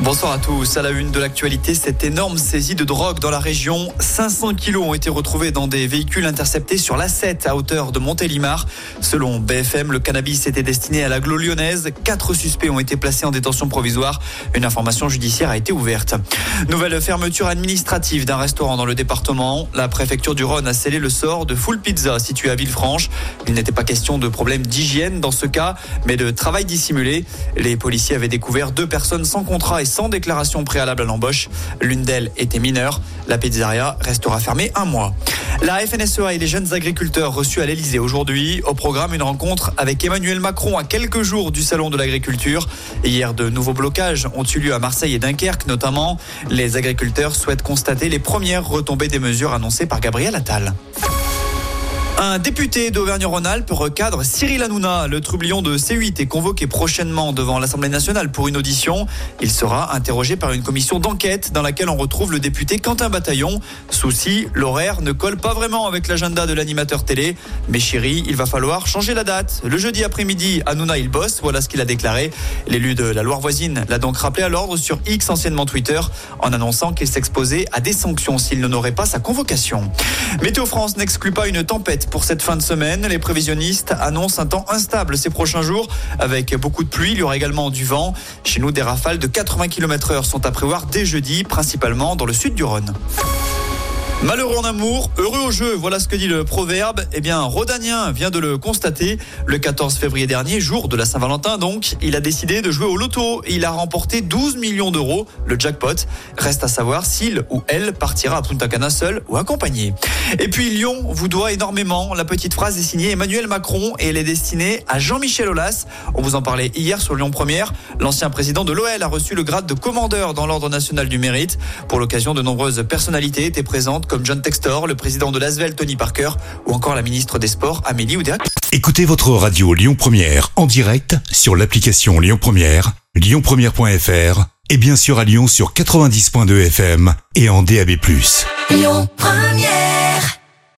Bonsoir à tous. À la une de l'actualité, cette énorme saisie de drogue dans la région. 500 kilos ont été retrouvés dans des véhicules interceptés sur l'A7 à hauteur de Montélimar. Selon BFM, le cannabis était destiné à l'agglo lyonnaise. Quatre suspects ont été placés en détention provisoire. Une information judiciaire a été ouverte. Nouvelle fermeture administrative d'un restaurant dans le département. La préfecture du Rhône a scellé le sort de Full Pizza situé à Villefranche. Il n'était pas question de problème d'hygiène dans ce cas, mais de travail dissimulé. Les policiers avaient découvert deux personnes sans contrat et sans déclaration préalable à l'embauche. L'une d'elles était mineure. La pizzeria restera fermée un mois. La FNSEA et les jeunes agriculteurs reçus à l'Elysée aujourd'hui. Au programme, une rencontre avec Emmanuel Macron à quelques jours du Salon de l'agriculture. Hier, de nouveaux blocages ont eu lieu à Marseille et Dunkerque notamment. Les agriculteurs souhaitent constater les premières retombées des mesures annoncées par Gabriel Attal. Un député d'Auvergne-Rhône-Alpes recadre Cyril Hanouna. Le troublion de C8 est convoqué prochainement devant l'Assemblée nationale pour une audition. Il sera interrogé par une commission d'enquête dans laquelle on retrouve le député Quentin Bataillon. Souci, l'horaire ne colle pas vraiment avec l'agenda de l'animateur télé. Mais chérie, il va falloir changer la date. Le jeudi après-midi, Hanouna il bosse, voilà ce qu'il a déclaré. L'élu de la Loire voisine l'a donc rappelé à l'ordre sur X, anciennement Twitter, en annonçant qu'il s'exposait à des sanctions s'il n'honorait pas sa convocation. Météo France n'exclut pas une tempête pour cette fin de semaine. Les prévisionnistes annoncent un temps instable ces prochains jours avec beaucoup de pluie. Il y aura également du vent. Chez nous, des rafales de 80 km heure sont à prévoir dès jeudi, principalement dans le sud du Rhône. Malheureux en amour, heureux au jeu, voilà ce que dit le proverbe. Eh bien, Rodanien vient de le constater. Le 14 février dernier, jour de la Saint-Valentin donc, il a décidé de jouer au loto. Il a remporté 12 millions d'euros, le jackpot. Reste à savoir s'il ou elle partira à Punta Cana seul ou accompagné. Et puis Lyon vous doit énormément. La petite phrase est signée Emmanuel Macron et elle est destinée à Jean-Michel Aulas. On vous en parlait hier sur Lyon Première. L'ancien président de l'OL a reçu le grade de commandeur dans l'Ordre national du mérite. Pour l'occasion, de nombreuses personnalités étaient présentes comme John Textor, le président de l'Asvel Tony Parker ou encore la ministre des Sports Amélie Oudéa. Écoutez votre radio Lyon Première en direct sur l'application Lyon Première, lyonpremière.fr et bien sûr à Lyon sur 90.2 FM et en DAB+. Lyon Première